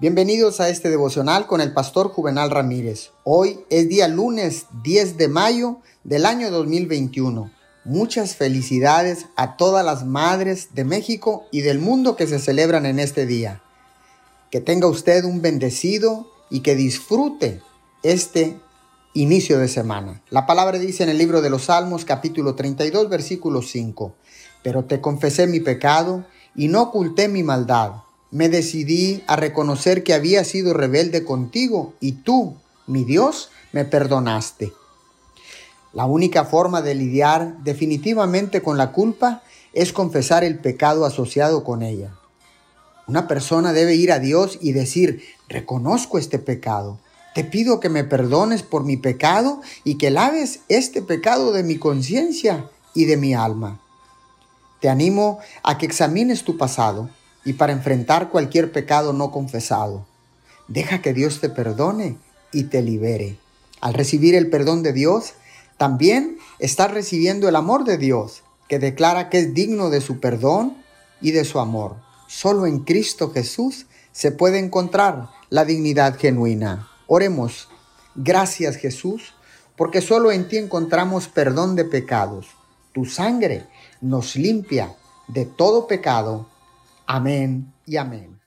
Bienvenidos a este devocional con el pastor Juvenal Ramírez. Hoy es día lunes 10 de mayo del año 2021. Muchas felicidades a todas las madres de México y del mundo que se celebran en este día. Que tenga usted un bendecido y que disfrute este inicio de semana. La palabra dice en el libro de los Salmos capítulo 32 versículo 5. Pero te confesé mi pecado y no oculté mi maldad me decidí a reconocer que había sido rebelde contigo y tú, mi Dios, me perdonaste. La única forma de lidiar definitivamente con la culpa es confesar el pecado asociado con ella. Una persona debe ir a Dios y decir, reconozco este pecado. Te pido que me perdones por mi pecado y que laves este pecado de mi conciencia y de mi alma. Te animo a que examines tu pasado y para enfrentar cualquier pecado no confesado. Deja que Dios te perdone y te libere. Al recibir el perdón de Dios, también estás recibiendo el amor de Dios, que declara que es digno de su perdón y de su amor. Solo en Cristo Jesús se puede encontrar la dignidad genuina. Oremos. Gracias Jesús, porque solo en ti encontramos perdón de pecados. Tu sangre nos limpia de todo pecado Amén y amén.